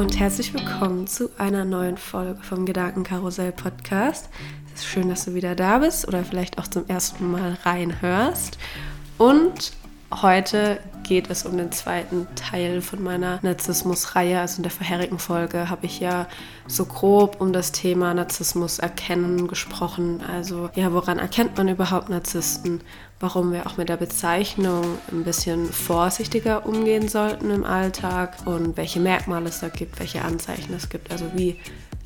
und herzlich willkommen zu einer neuen Folge vom Gedankenkarussell Podcast. Es ist schön, dass du wieder da bist oder vielleicht auch zum ersten Mal reinhörst. Und heute geht es um den zweiten Teil von meiner Narzissmus-Reihe. Also in der vorherigen Folge habe ich ja so grob um das Thema Narzissmus erkennen gesprochen. Also ja, woran erkennt man überhaupt Narzissten? Warum wir auch mit der Bezeichnung ein bisschen vorsichtiger umgehen sollten im Alltag und welche Merkmale es da gibt, welche Anzeichen es gibt. Also wie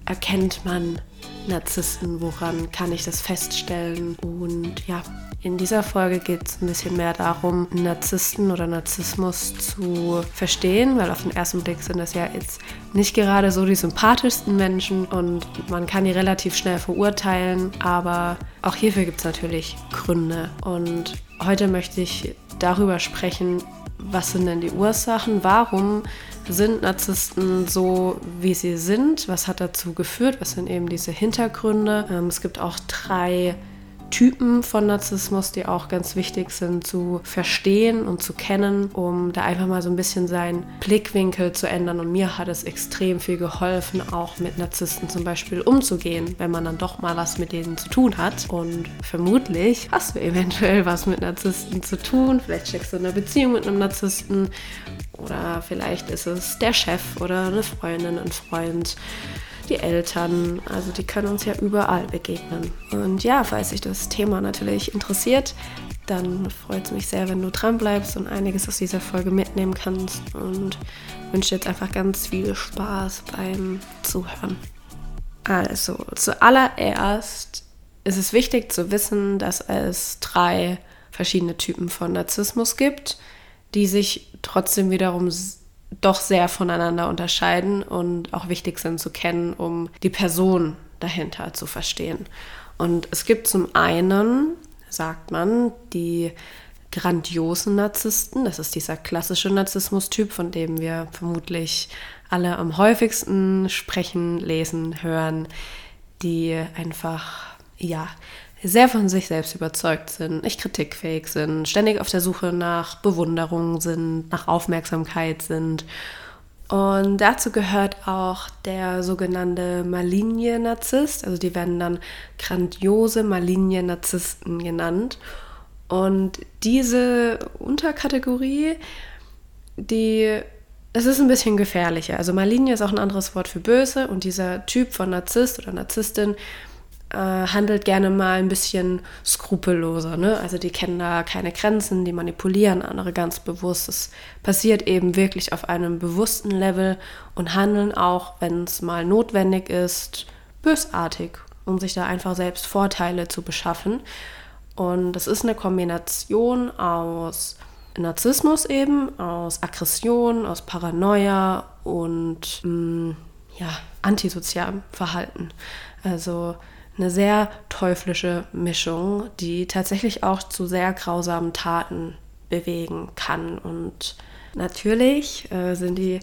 erkennt man Narzissten? Woran kann ich das feststellen? Und ja, in dieser Folge geht es ein bisschen mehr darum, Narzissten oder Narzissmus zu verstehen, weil auf den ersten Blick sind das ja jetzt nicht gerade so die sympathischsten Menschen und man kann die relativ schnell verurteilen, aber auch hierfür gibt es natürlich Gründe. Und heute möchte ich darüber sprechen, was sind denn die Ursachen, warum sind Narzissten so, wie sie sind, was hat dazu geführt, was sind eben diese Hintergründe. Ähm, es gibt auch drei Typen von Narzissmus, die auch ganz wichtig sind zu verstehen und zu kennen, um da einfach mal so ein bisschen seinen Blickwinkel zu ändern. Und mir hat es extrem viel geholfen, auch mit Narzissten zum Beispiel umzugehen, wenn man dann doch mal was mit denen zu tun hat. Und vermutlich hast du eventuell was mit Narzissten zu tun. Vielleicht steckst du in einer Beziehung mit einem Narzissten oder vielleicht ist es der Chef oder eine Freundin, ein Freund die Eltern. Also die können uns ja überall begegnen. Und ja, falls sich das Thema natürlich interessiert, dann freut es mich sehr, wenn du dran bleibst und einiges aus dieser Folge mitnehmen kannst. Und wünsche jetzt einfach ganz viel Spaß beim Zuhören. Also, zuallererst ist es wichtig zu wissen, dass es drei verschiedene Typen von Narzissmus gibt, die sich trotzdem wiederum doch sehr voneinander unterscheiden und auch wichtig sind zu kennen, um die Person dahinter zu verstehen. Und es gibt zum einen, sagt man, die grandiosen Narzissten. Das ist dieser klassische Narzissmus-Typ, von dem wir vermutlich alle am häufigsten sprechen, lesen, hören, die einfach, ja, sehr von sich selbst überzeugt sind, nicht kritikfähig sind, ständig auf der Suche nach Bewunderung sind, nach Aufmerksamkeit sind. Und dazu gehört auch der sogenannte maligne Narzisst, also die werden dann grandiose maligne Narzissten genannt. Und diese Unterkategorie, die es ist ein bisschen gefährlicher. Also maligne ist auch ein anderes Wort für böse und dieser Typ von Narzisst oder Narzisstin, äh, handelt gerne mal ein bisschen skrupelloser. Ne? Also die kennen da keine Grenzen, die manipulieren andere ganz bewusst. Es passiert eben wirklich auf einem bewussten Level und handeln auch, wenn es mal notwendig ist, bösartig, um sich da einfach selbst Vorteile zu beschaffen. Und das ist eine Kombination aus Narzissmus eben, aus Aggression, aus Paranoia und mh, mm, ja, antisozialem Verhalten. Also eine sehr teuflische Mischung, die tatsächlich auch zu sehr grausamen Taten bewegen kann. Und natürlich äh, sind die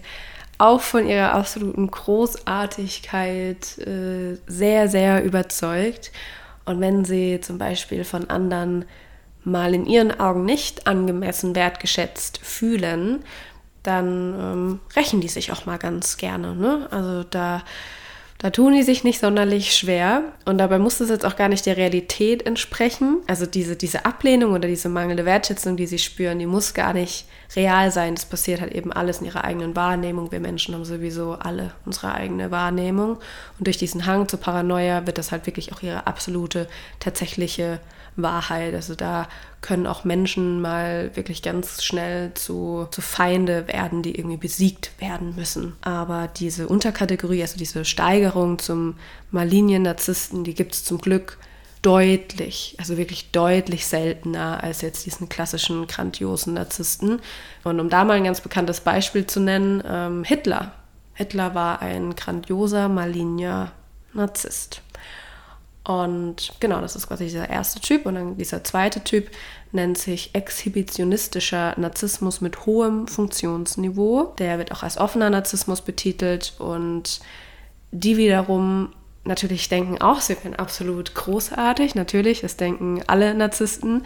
auch von ihrer absoluten Großartigkeit äh, sehr, sehr überzeugt. Und wenn sie zum Beispiel von anderen mal in ihren Augen nicht angemessen wertgeschätzt fühlen, dann ähm, rächen die sich auch mal ganz gerne. Ne? Also da da tun die sich nicht sonderlich schwer und dabei muss es jetzt auch gar nicht der Realität entsprechen. Also diese, diese Ablehnung oder diese mangelnde Wertschätzung, die sie spüren, die muss gar nicht real sein. Das passiert halt eben alles in ihrer eigenen Wahrnehmung. Wir Menschen haben sowieso alle unsere eigene Wahrnehmung und durch diesen Hang zur Paranoia wird das halt wirklich auch ihre absolute, tatsächliche Wahrheit. Also da können auch Menschen mal wirklich ganz schnell zu, zu Feinde werden, die irgendwie besiegt werden müssen. Aber diese Unterkategorie, also diese Steigerung zum malignen Narzissten, die gibt es zum Glück deutlich, also wirklich deutlich seltener als jetzt diesen klassischen grandiosen Narzissten. Und um da mal ein ganz bekanntes Beispiel zu nennen, ähm, Hitler. Hitler war ein grandioser, maligner Narzisst. Und genau, das ist quasi dieser erste Typ. Und dann dieser zweite Typ nennt sich exhibitionistischer Narzissmus mit hohem Funktionsniveau. Der wird auch als offener Narzissmus betitelt. Und die wiederum natürlich denken auch, sie wären absolut großartig. Natürlich, das denken alle Narzissten.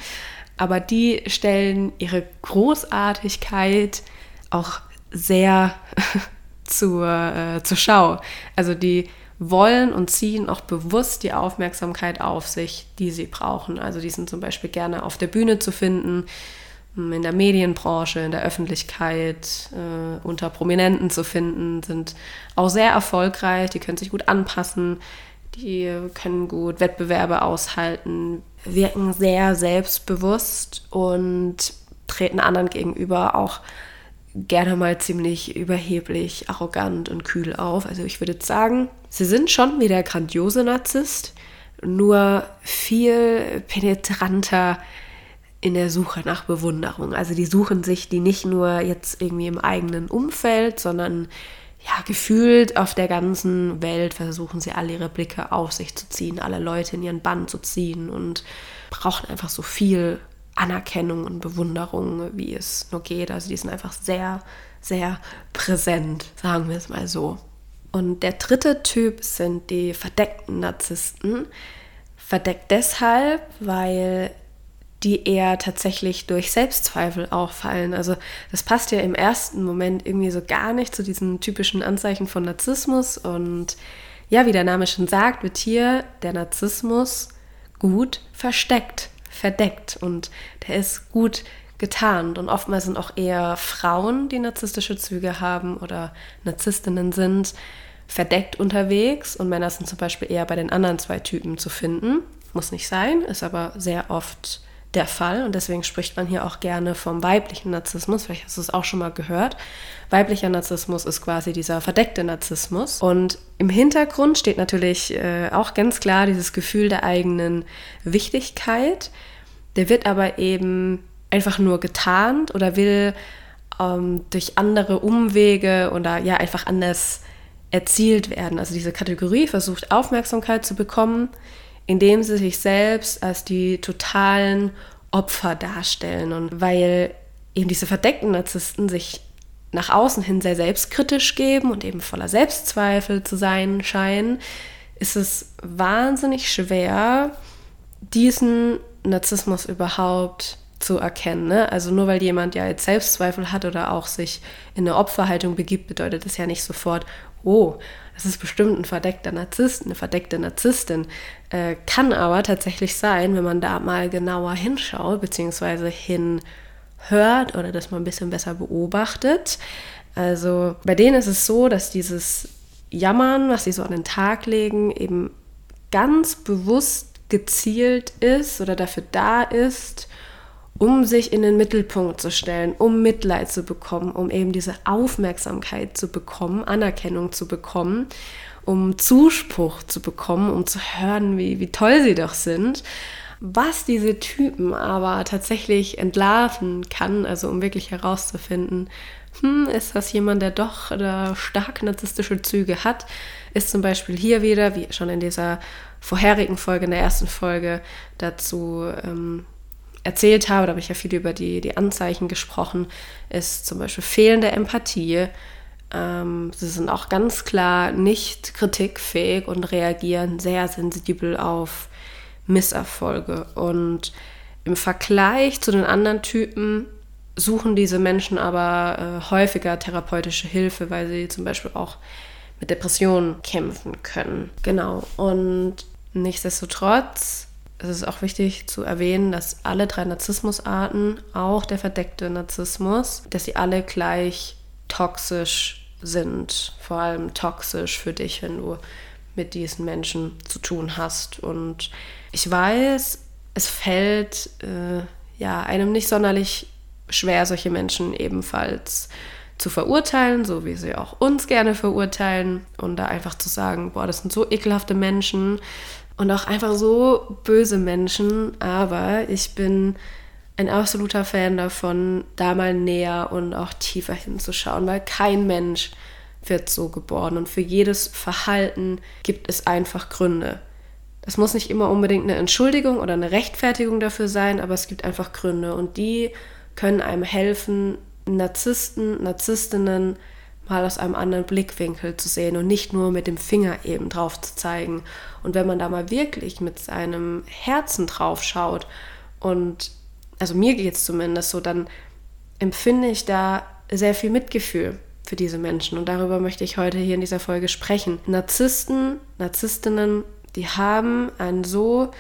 Aber die stellen ihre Großartigkeit auch sehr zur, äh, zur Schau. Also die wollen und ziehen auch bewusst die Aufmerksamkeit auf sich, die sie brauchen. Also die sind zum Beispiel gerne auf der Bühne zu finden, hm, in der Medienbranche, in der Öffentlichkeit, äh, unter Prominenten zu finden, sind auch sehr erfolgreich, die können sich gut anpassen, die können gut Wettbewerbe aushalten, wirken sehr selbstbewusst und treten anderen gegenüber auch gerne mal ziemlich überheblich, arrogant und kühl auf. Also ich würde sagen, sie sind schon wie der grandiose Narzisst, nur viel penetranter in der Suche nach Bewunderung. Also die suchen sich die nicht nur jetzt irgendwie im eigenen Umfeld, sondern ja, gefühlt auf der ganzen Welt versuchen sie alle ihre Blicke auf sich zu ziehen, alle Leute in ihren Bann zu ziehen und brauchen einfach so viel Anerkennung und Bewunderung, wie es nur geht. Also die sind einfach sehr, sehr präsent, sagen wir es mal so. Und der dritte Typ sind die verdeckten Narzissten. Verdeckt deshalb, weil die eher tatsächlich durch Selbstzweifel auffallen. Also das passt ja im ersten Moment irgendwie so gar nicht zu diesen typischen Anzeichen von Narzissmus. Und ja, wie der Name schon sagt, wird hier der Narzissmus gut versteckt verdeckt und der ist gut getarnt. Und oftmals sind auch eher Frauen, die narzisstische Züge haben oder Narzisstinnen sind, verdeckt unterwegs und Männer sind zum Beispiel eher bei den anderen zwei Typen zu finden. Muss nicht sein, ist aber sehr oft der Fall und deswegen spricht man hier auch gerne vom weiblichen Narzissmus. Vielleicht hast du es auch schon mal gehört. Weiblicher Narzissmus ist quasi dieser verdeckte Narzissmus und im Hintergrund steht natürlich äh, auch ganz klar dieses Gefühl der eigenen Wichtigkeit. Der wird aber eben einfach nur getarnt oder will ähm, durch andere Umwege oder ja einfach anders erzielt werden. Also diese Kategorie versucht Aufmerksamkeit zu bekommen, indem sie sich selbst als die totalen Opfer darstellen. Und weil eben diese verdeckten Narzissten sich nach außen hin sehr selbstkritisch geben und eben voller Selbstzweifel zu sein scheinen, ist es wahnsinnig schwer, diesen Narzissmus überhaupt zu erkennen. Ne? Also nur weil jemand ja jetzt Selbstzweifel hat oder auch sich in eine Opferhaltung begibt, bedeutet das ja nicht sofort, oh, das ist bestimmt ein verdeckter Narzisst, eine verdeckte Narzisstin. Äh, kann aber tatsächlich sein, wenn man da mal genauer hinschaut, beziehungsweise hinhört oder das mal ein bisschen besser beobachtet. Also bei denen ist es so, dass dieses Jammern, was sie so an den Tag legen, eben ganz bewusst gezielt ist oder dafür da ist, um sich in den Mittelpunkt zu stellen, um Mitleid zu bekommen, um eben diese Aufmerksamkeit zu bekommen, Anerkennung zu bekommen, um Zuspruch zu bekommen, um zu hören, wie, wie toll sie doch sind. Was diese Typen aber tatsächlich entlarven kann, also um wirklich herauszufinden, hm, ist das jemand, der doch oder stark narzisstische Züge hat, ist zum Beispiel hier wieder, wie schon in dieser vorherigen Folge, in der ersten Folge dazu ähm, erzählt habe, da habe ich ja viel über die, die Anzeichen gesprochen, ist zum Beispiel fehlende Empathie. Ähm, sie sind auch ganz klar nicht kritikfähig und reagieren sehr sensibel auf Misserfolge. Und im Vergleich zu den anderen Typen suchen diese Menschen aber äh, häufiger therapeutische Hilfe, weil sie zum Beispiel auch mit Depressionen kämpfen können. Genau. Und nichtsdestotrotz es ist auch wichtig zu erwähnen, dass alle drei Narzissmusarten, auch der verdeckte Narzissmus, dass sie alle gleich toxisch sind. Vor allem toxisch für dich, wenn du mit diesen Menschen zu tun hast. Und ich weiß, es fällt äh, ja einem nicht sonderlich schwer, solche Menschen ebenfalls zu verurteilen, so wie sie auch uns gerne verurteilen und da einfach zu sagen, boah, das sind so ekelhafte Menschen, und auch einfach so böse Menschen, aber ich bin ein absoluter Fan davon, da mal näher und auch tiefer hinzuschauen, weil kein Mensch wird so geboren und für jedes Verhalten gibt es einfach Gründe. Das muss nicht immer unbedingt eine Entschuldigung oder eine Rechtfertigung dafür sein, aber es gibt einfach Gründe und die können einem helfen, Narzissten, Narzisstinnen mal aus einem anderen Blickwinkel zu sehen und nicht nur mit dem Finger eben drauf zu zeigen. Und wenn man da mal wirklich mit seinem Herzen drauf schaut und also mir geht es zumindest so, dann empfinde ich da sehr viel Mitgefühl. für diese Menschen. Und darüber möchte ich heute hier in dieser Folge sprechen. Narzissten, Narzisstinnen, die haben einen so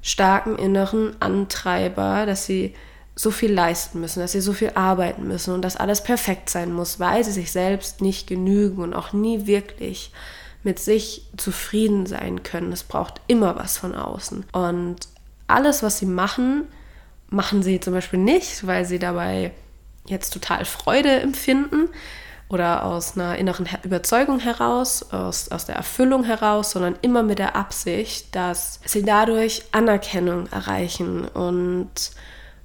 starken inneren Antreiber, dass sie so viel leisten müssen, dass sie so viel arbeiten müssen und dass alles perfekt sein muss, weil sie sich selbst nicht genügen und auch nie wirklich mit sich zufrieden sein können. Es braucht immer was von außen. Und alles, was sie machen, machen sie zum Beispiel nicht, weil sie dabei jetzt total Freude empfinden oder aus einer inneren Überzeugung heraus, aus, aus der Erfüllung heraus, sondern immer mit der Absicht, dass sie dadurch Anerkennung erreichen und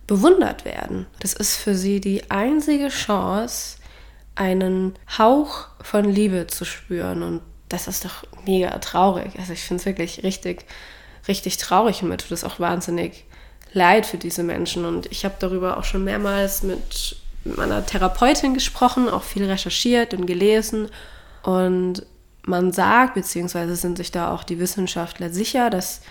bewundert werden. Das ist für sie die einzige Chance, einen Hauch von Liebe zu spüren. Und das ist doch mega traurig. Also ich finde es wirklich richtig, richtig traurig und mir tut es auch wahnsinnig leid für diese Menschen. Und ich habe darüber auch schon mehrmals mit meiner Therapeutin gesprochen, auch viel recherchiert und gelesen. Und man sagt, beziehungsweise sind sich da auch die Wissenschaftler sicher, dass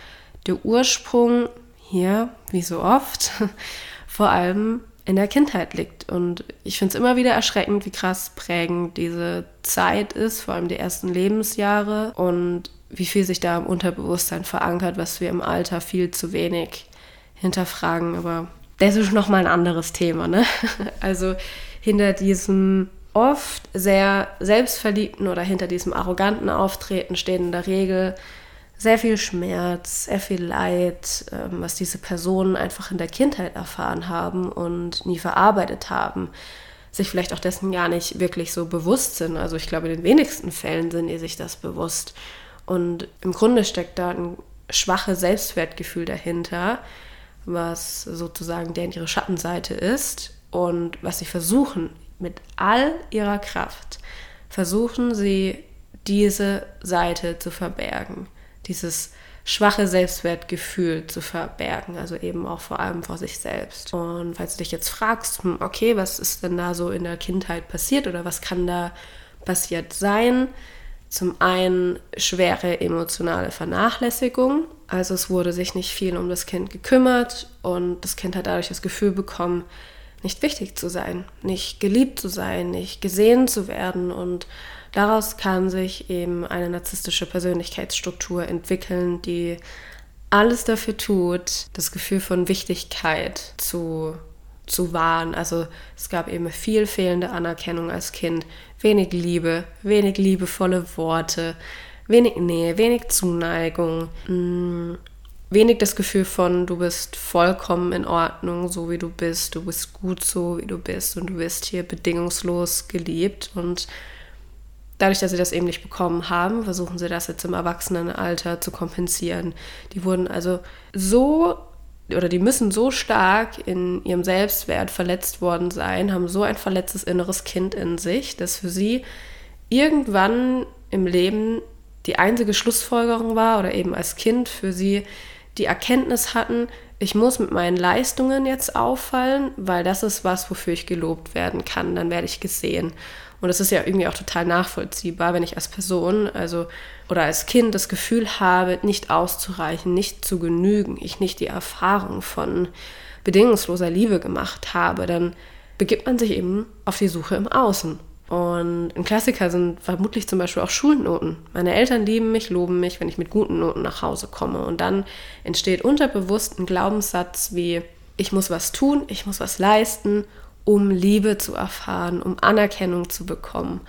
der Ursprung hier, wie so oft, vor allem in der Kindheit liegt. Und ich finde es immer wieder erschreckend, wie krass prägend diese Zeit ist, vor allem die ersten Lebensjahre und wie viel sich da im Unterbewusstsein verankert, was wir im Alter viel zu wenig hinterfragen. Aber das ist noch mal ein anderes Thema. Ne? Also hinter diesem oft sehr selbstverliebten oder hinter diesem arroganten Auftreten stehen in der Regel sehr viel Schmerz, sehr viel Leid, ähm, was diese Personen einfach in der Kindheit erfahren haben und nie verarbeitet haben, sich vielleicht auch dessen gar nicht wirklich so bewusst sind. Also ich glaube, in den wenigsten Fällen sind ihr sich das bewusst. Und im Grunde steckt da ein schwaches Selbstwertgefühl dahinter, was sozusagen deren ihre Schattenseite ist und was sie versuchen mit all ihrer Kraft, versuchen sie diese Seite zu verbergen, dieses schwache Selbstwertgefühl zu verbergen, also eben auch vor allem vor sich selbst. Und falls du dich jetzt fragst, hm, okay, was ist denn da so in der Kindheit passiert oder was kann da passiert sein, zum einen schwere emotionale Vernachlässigung. Also es wurde sich nicht viel um das Kind gekümmert und das Kind hat dadurch das Gefühl bekommen, nicht wichtig zu sein, nicht geliebt zu sein, nicht gesehen zu werden. Und daraus kann sich eben eine narzisstische Persönlichkeitsstruktur entwickeln, die alles dafür tut, das Gefühl von Wichtigkeit zu zu wahren. Also es gab eben viel fehlende Anerkennung als Kind, wenig Liebe, wenig liebevolle Worte, wenig Nähe, wenig Zuneigung, mh, mm, wenig das Gefühl von, du bist vollkommen in Ordnung, so wie du bist, du bist gut so, wie du bist und du bist hier bedingungslos geliebt. Und dadurch, dass sie das eben nicht bekommen haben, versuchen sie das jetzt im Erwachsenenalter zu kompensieren. Die wurden also so oder die müssen so stark in ihrem Selbstwert verletzt worden sein, haben so ein verletztes inneres Kind in sich, dass für sie irgendwann im Leben die einzige Schlussfolgerung war oder eben als Kind für sie die Erkenntnis hatten, ich muss mit meinen Leistungen jetzt auffallen, weil das ist was, wofür ich gelobt werden kann, dann werde ich gesehen. Und das ist ja irgendwie auch total nachvollziehbar, wenn ich als Person, also oder als Kind das Gefühl habe, nicht auszureichen, nicht zu genügen, ich nicht die Erfahrung von bedingungsloser Liebe gemacht habe, dann begibt man sich eben auf die Suche im Außen. Und ein Klassiker sind vermutlich zum Beispiel auch Schulnoten. Meine Eltern lieben mich, loben mich, wenn ich mit guten Noten nach Hause komme. Und dann entsteht unterbewusst ein Glaubenssatz wie, ich muss was tun, ich muss was leisten, um Liebe zu erfahren, um Anerkennung zu bekommen,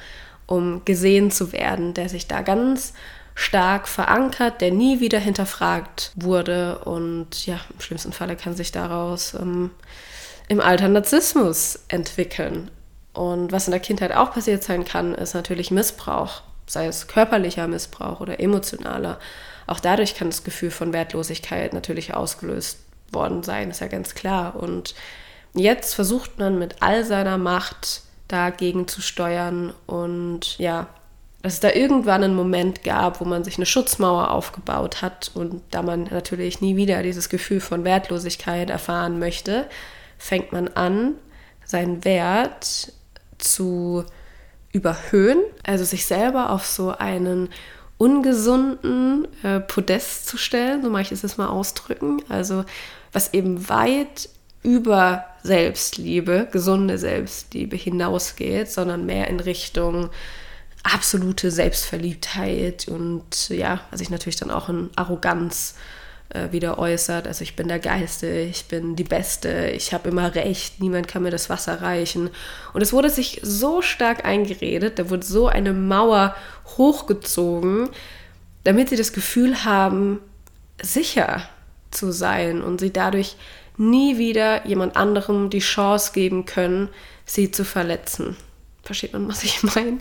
um gesehen zu werden, der sich da ganz stark verankert, der nie wieder hinterfragt wurde und ja, im schlimmsten Falle kann sich daraus ähm, im Alter Narzissmus entwickeln. Und was in der Kindheit auch passiert sein kann, ist natürlich Missbrauch, sei es körperlicher Missbrauch oder emotionaler. Auch dadurch kann das Gefühl von Wertlosigkeit natürlich ausgelöst worden sein, ist ja ganz klar. Und Jetzt versucht man mit all seiner Macht dagegen zu steuern und ja, dass es da irgendwann einen Moment gab, wo man sich eine Schutzmauer aufgebaut hat und da man natürlich nie wieder dieses Gefühl von Wertlosigkeit erfahren möchte, fängt man an, seinen Wert zu überhöhen, also sich selber auf so einen ungesunden äh, Podest zu stellen, so mache ich es jetzt mal ausdrücken, also was eben weit über Selbstliebe, gesunde Selbstliebe hinausgeht, sondern mehr in Richtung absolute Selbstverliebtheit und ja, was sich natürlich dann auch in Arroganz äh, wieder äußert. Also ich bin der Geiste, ich bin die Beste, ich habe immer recht, niemand kann mir das Wasser reichen. Und es wurde sich so stark eingeredet, da wurde so eine Mauer hochgezogen, damit sie das Gefühl haben, sicher zu sein und sie dadurch nie wieder jemand anderem die Chance geben können, sie zu verletzen. Versteht man, was ich meine?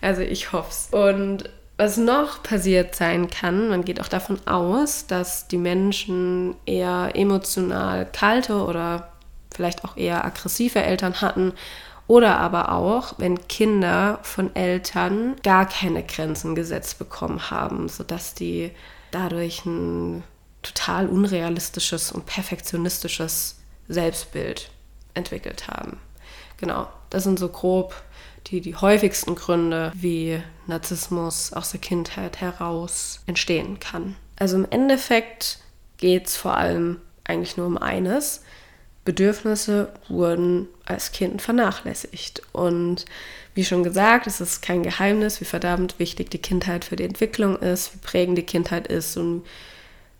Also ich hoffe es. Und was noch passiert sein kann, man geht auch davon aus, dass die Menschen eher emotional kalte oder vielleicht auch eher aggressive Eltern hatten oder aber auch, wenn Kinder von Eltern gar keine Grenzen gesetzt bekommen haben, sodass die dadurch ein total unrealistisches und perfektionistisches Selbstbild entwickelt haben. Genau, das sind so grob die, die häufigsten Gründe, wie Narzissmus aus der Kindheit heraus entstehen kann. Also im Endeffekt geht es vor allem eigentlich nur um eines. Bedürfnisse wurden als Kind vernachlässigt. Und wie schon gesagt, es ist kein Geheimnis, wie verdammt wichtig die Kindheit für die Entwicklung ist, wie prägend die Kindheit ist und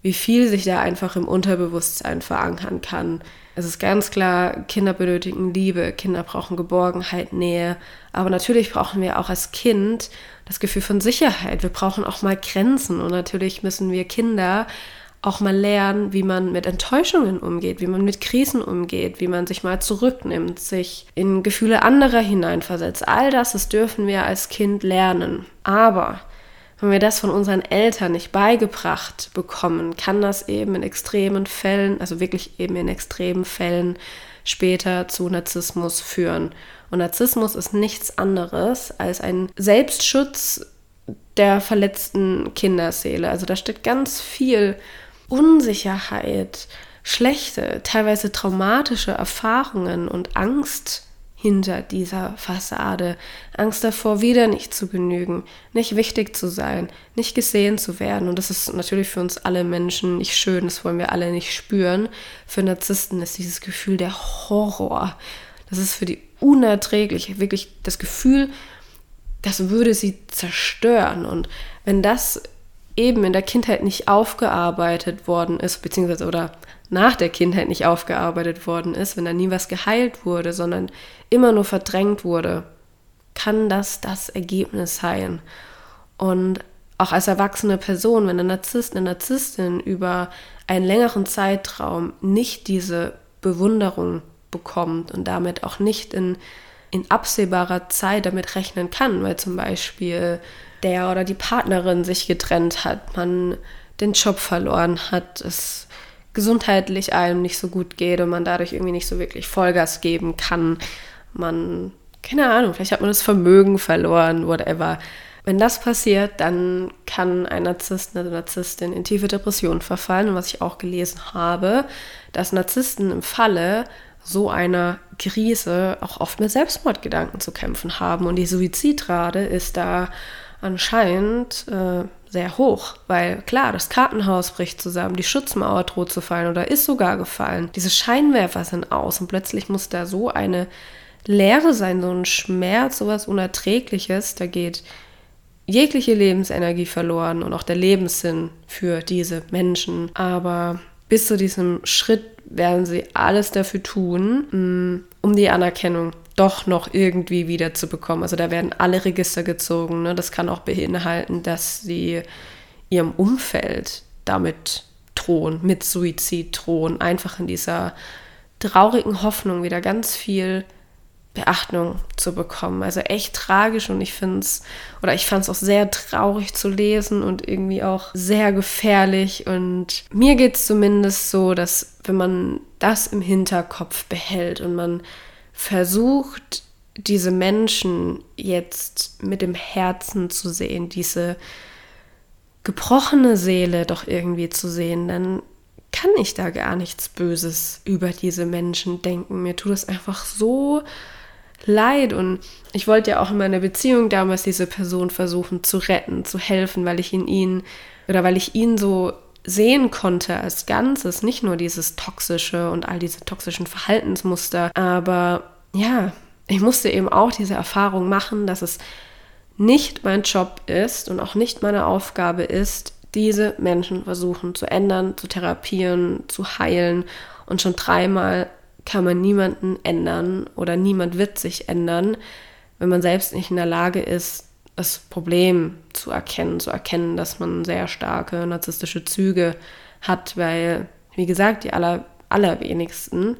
wie viel sich da einfach im Unterbewusstsein verankern kann. Es ist ganz klar, Kinder benötigen Liebe, Kinder brauchen Geborgenheit, Nähe, aber natürlich brauchen wir auch als Kind das Gefühl von Sicherheit. Wir brauchen auch mal Grenzen und natürlich müssen wir Kinder auch mal lernen, wie man mit Enttäuschungen umgeht, wie man mit Krisen umgeht, wie man sich mal zurücknimmt, sich in Gefühle anderer hineinversetzt. All das, das dürfen wir als Kind lernen. Aber wenn wir das von unseren Eltern nicht beigebracht bekommen, kann das eben in extremen Fällen, also wirklich eben in extremen Fällen später zu Narzissmus führen. Und Narzissmus ist nichts anderes als ein Selbstschutz der verletzten Kinderseele. Also da steht ganz viel Unsicherheit, schlechte, teilweise traumatische Erfahrungen und Angst hinter dieser Fassade. Angst davor, wieder nicht zu genügen, nicht wichtig zu sein, nicht gesehen zu werden. Und das ist natürlich für uns alle Menschen nicht schön, das wollen wir alle nicht spüren. Für Narzissten ist dieses Gefühl der Horror. Das ist für die unerträglich, wirklich das Gefühl, das würde sie zerstören. Und wenn das eben in der Kindheit nicht aufgearbeitet worden ist, beziehungsweise oder nach der Kindheit nicht aufgearbeitet worden ist, wenn da nie was geheilt wurde, sondern immer nur verdrängt wurde, kann das das Ergebnis sein. Und auch als erwachsene Person, wenn ein Narzisst, eine Narzisstin über einen längeren Zeitraum nicht diese Bewunderung bekommt und damit auch nicht in, in absehbarer Zeit damit rechnen kann, weil zum Beispiel der oder die Partnerin sich getrennt hat, man den Job verloren hat, es gesundheitlich einem nicht so gut geht und man dadurch irgendwie nicht so wirklich Vollgas geben kann. Man, keine Ahnung, vielleicht hat man das Vermögen verloren, whatever. Wenn das passiert, dann kann ein Narzisst, eine Narzisstin in tiefe Depression verfallen. Und was ich auch gelesen habe, dass Narzissten im Falle so einer Krise auch oft mit Selbstmordgedanken zu kämpfen haben. Und die Suizidrate ist da anscheinend äh, sehr hoch, weil klar, das Kartenhaus bricht zusammen, die Schutzmauer droht zu fallen oder ist sogar gefallen. Diese Scheinwerfer sind aus und plötzlich muss da so eine Leere sein, so ein Schmerz, sowas Unerträgliches, da geht jegliche Lebensenergie verloren und auch der Lebenssinn für diese Menschen. Aber bis zu diesem Schritt werden sie alles dafür tun, mm, um die Anerkennung doch noch irgendwie wieder zu bekommen. Also da werden alle Register gezogen. Ne? Das kann auch beinhalten, dass sie ihrem Umfeld damit drohen, mit Suizid drohen, einfach in dieser traurigen Hoffnung wieder ganz viel Beachtung zu bekommen. Also echt tragisch und ich finde es, oder ich fand es auch sehr traurig zu lesen und irgendwie auch sehr gefährlich. Und mir geht es zumindest so, dass wenn man das im Hinterkopf behält und man versucht, diese Menschen jetzt mit dem Herzen zu sehen, diese gebrochene Seele doch irgendwie zu sehen, dann kann ich da gar nichts Böses über diese Menschen denken. Mir tut es einfach so leid und ich wollte ja auch in meiner Beziehung damals diese Person versuchen zu retten, zu helfen, weil ich in ihn oder weil ich ihn so sehen konnte als Ganzes, nicht nur dieses toxische und all diese toxischen Verhaltensmuster, aber ja, ich musste eben auch diese Erfahrung machen, dass es nicht mein Job ist und auch nicht meine Aufgabe ist, diese Menschen versuchen zu ändern, zu therapieren, zu heilen. Und schon dreimal kann man niemanden ändern oder niemand wird sich ändern, wenn man selbst nicht in der Lage ist, das Problem zu erkennen, zu erkennen, dass man sehr starke narzisstische Züge hat, weil, wie gesagt, die aller, allerwenigsten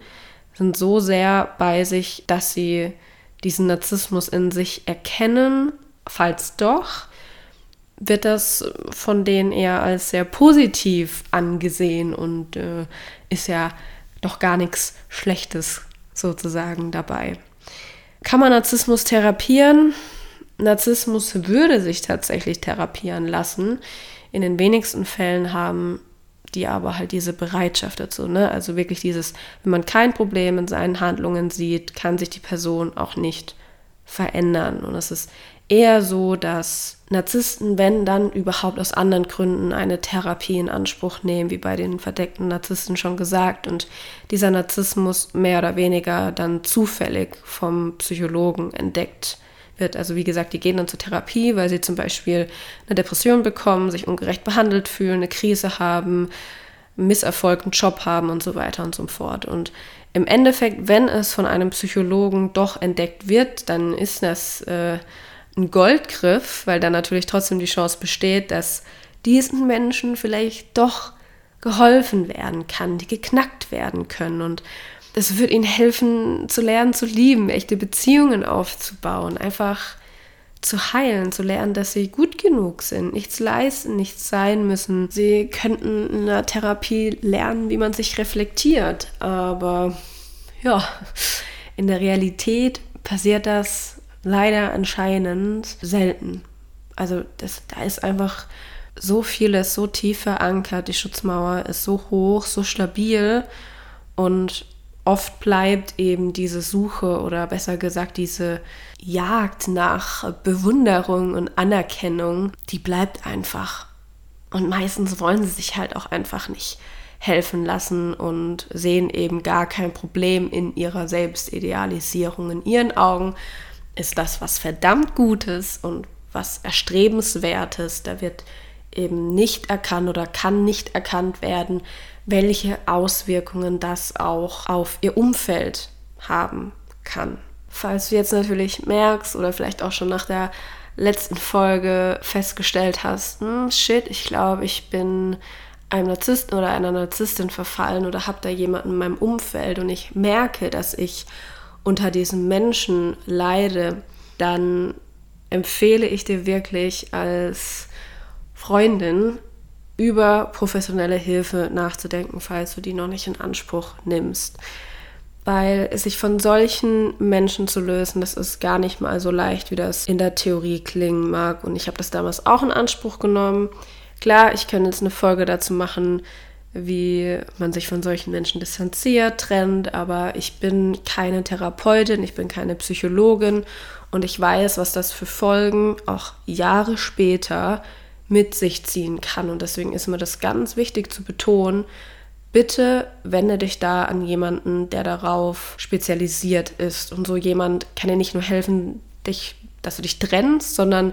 sind so sehr bei sich, dass sie diesen Narzissmus in sich erkennen. Falls doch, wird das von denen eher als sehr positiv angesehen und äh, ist ja doch gar nichts Schlechtes sozusagen dabei. Kann man Narzissmus therapieren? Narzissmus würde sich tatsächlich therapieren lassen. In den wenigsten Fällen haben die aber halt diese Bereitschaft dazu. Ne? Also wirklich dieses, wenn man kein Problem in seinen Handlungen sieht, kann sich die Person auch nicht verändern. Und es ist eher so, dass Narzissten, wenn dann überhaupt aus anderen Gründen eine Therapie in Anspruch nehmen, wie bei den verdeckten Narzissten schon gesagt, und dieser Narzissmus mehr oder weniger dann zufällig vom Psychologen entdeckt wird. Also wie gesagt, die gehen dann zur Therapie, weil sie zum Beispiel eine Depression bekommen, sich ungerecht behandelt fühlen, eine Krise haben, Misserfolg, einen Job haben und so weiter und so fort. Und im Endeffekt, wenn es von einem Psychologen doch entdeckt wird, dann ist das äh, ein Goldgriff, weil dann natürlich trotzdem die Chance besteht, dass diesen Menschen vielleicht doch geholfen werden kann, die geknackt werden können. Und das wird ihnen helfen, zu lernen zu lieben, echte Beziehungen aufzubauen, einfach zu heilen, zu lernen, dass sie gut genug sind, nichts leisten, nichts sein müssen. Sie könnten in einer Therapie lernen, wie man sich reflektiert, aber ja, in der Realität passiert das leider anscheinend selten. Also das, da ist einfach so vieles so tief verankert, die Schutzmauer ist so hoch, so stabil und oft bleibt eben diese Suche oder besser gesagt diese Jagd nach Bewunderung und Anerkennung, die bleibt einfach. Und meistens wollen sie sich halt auch einfach nicht helfen lassen und sehen eben gar kein Problem in ihrer Selbstidealisierung. In ihren Augen ist das was verdammt Gutes und was Erstrebenswertes. Da wird eben nicht erkannt oder kann nicht erkannt werden, welche Auswirkungen das auch auf ihr Umfeld haben kann. Falls du jetzt natürlich merkst oder vielleicht auch schon nach der letzten Folge festgestellt hast, hm, shit, ich glaube, ich bin einem Narzissten oder einer Narzisstin verfallen oder habe da jemanden in meinem Umfeld und ich merke, dass ich unter diesen Menschen leide, dann empfehle ich dir wirklich als Freundin über professionelle Hilfe nachzudenken, falls du die noch nicht in Anspruch nimmst. Weil sich von solchen Menschen zu lösen, das ist gar nicht mal so leicht, wie das in der Theorie klingen mag. Und ich habe das damals auch in Anspruch genommen. Klar, ich könnte jetzt eine Folge dazu machen, wie man sich von solchen Menschen distanziert, trennt, aber ich bin keine Therapeutin, ich bin keine Psychologin und ich weiß, was das für Folgen auch Jahre später mit sich ziehen kann. Und deswegen ist mir das ganz wichtig zu betonen, bitte wende dich da an jemanden, der darauf spezialisiert ist. Und so jemand kann dir nicht nur helfen, dich, dass du dich trennst, sondern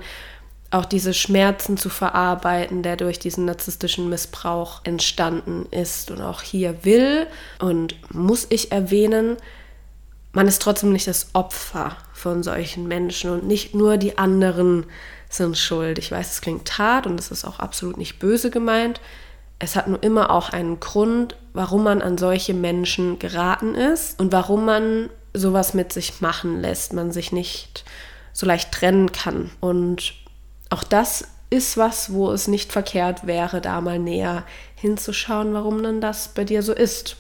auch diese Schmerzen zu verarbeiten, der durch diesen narzisstischen Missbrauch entstanden ist. Und auch hier will und muss ich erwähnen, man ist trotzdem nicht das Opfer von solchen Menschen und nicht nur die anderen sind schuld. Ich weiß, es klingt hart und es ist auch absolut nicht böse gemeint. Es hat nur immer auch einen Grund, warum man an solche Menschen geraten ist und warum man sowas mit sich machen lässt, man sich nicht so leicht trennen kann. Und auch das ist was, wo es nicht verkehrt wäre, da mal näher hinzuschauen, warum denn das bei dir so ist.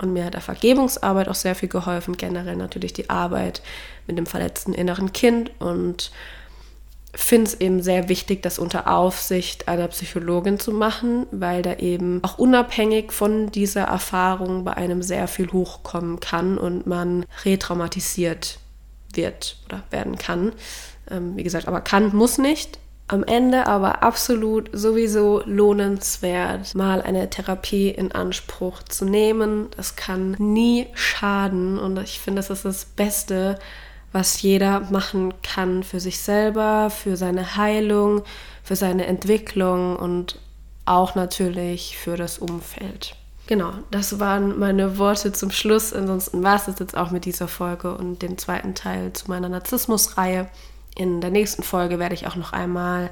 Und mir hat der Vergebungsarbeit auch sehr viel geholfen, generell natürlich die Arbeit mit dem verletzten inneren Kind und finde es eben sehr wichtig, das unter Aufsicht einer Psychologin zu machen, weil da eben auch unabhängig von dieser Erfahrung bei einem sehr viel hochkommen kann und man retraumatisiert wird oder werden kann. Ähm, wie gesagt, aber kann, muss nicht. Am Ende aber absolut sowieso lohnenswert, mal eine Therapie in Anspruch zu nehmen. Das kann nie schaden und ich finde, das ist das Beste, was jeder machen kann für sich selber, für seine Heilung, für seine Entwicklung und auch natürlich für das Umfeld. Genau, das waren meine Worte zum Schluss. Ansonsten war es jetzt auch mit dieser Folge und dem zweiten Teil zu meiner Narzissmus-Reihe. In der nächsten Folge werde ich auch noch einmal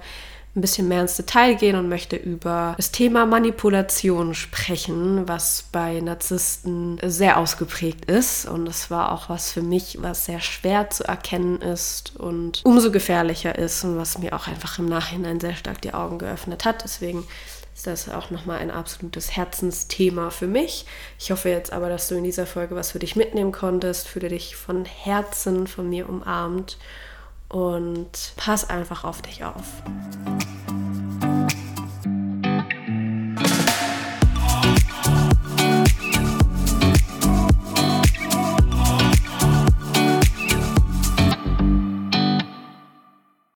ein bisschen mehr ins Detail gehen und möchte über das Thema Manipulation sprechen, was bei Narzissten sehr ausgeprägt ist. Und das war auch was für mich, was sehr schwer zu erkennen ist und umso gefährlicher ist und was mir auch einfach im Nachhinein sehr stark die Augen geöffnet hat. Deswegen ist das auch nochmal ein absolutes Herzensthema für mich. Ich hoffe jetzt aber, dass du in dieser Folge was für dich mitnehmen konntest, fühle dich von Herzen von mir umarmt und pass einfach auf dich auf.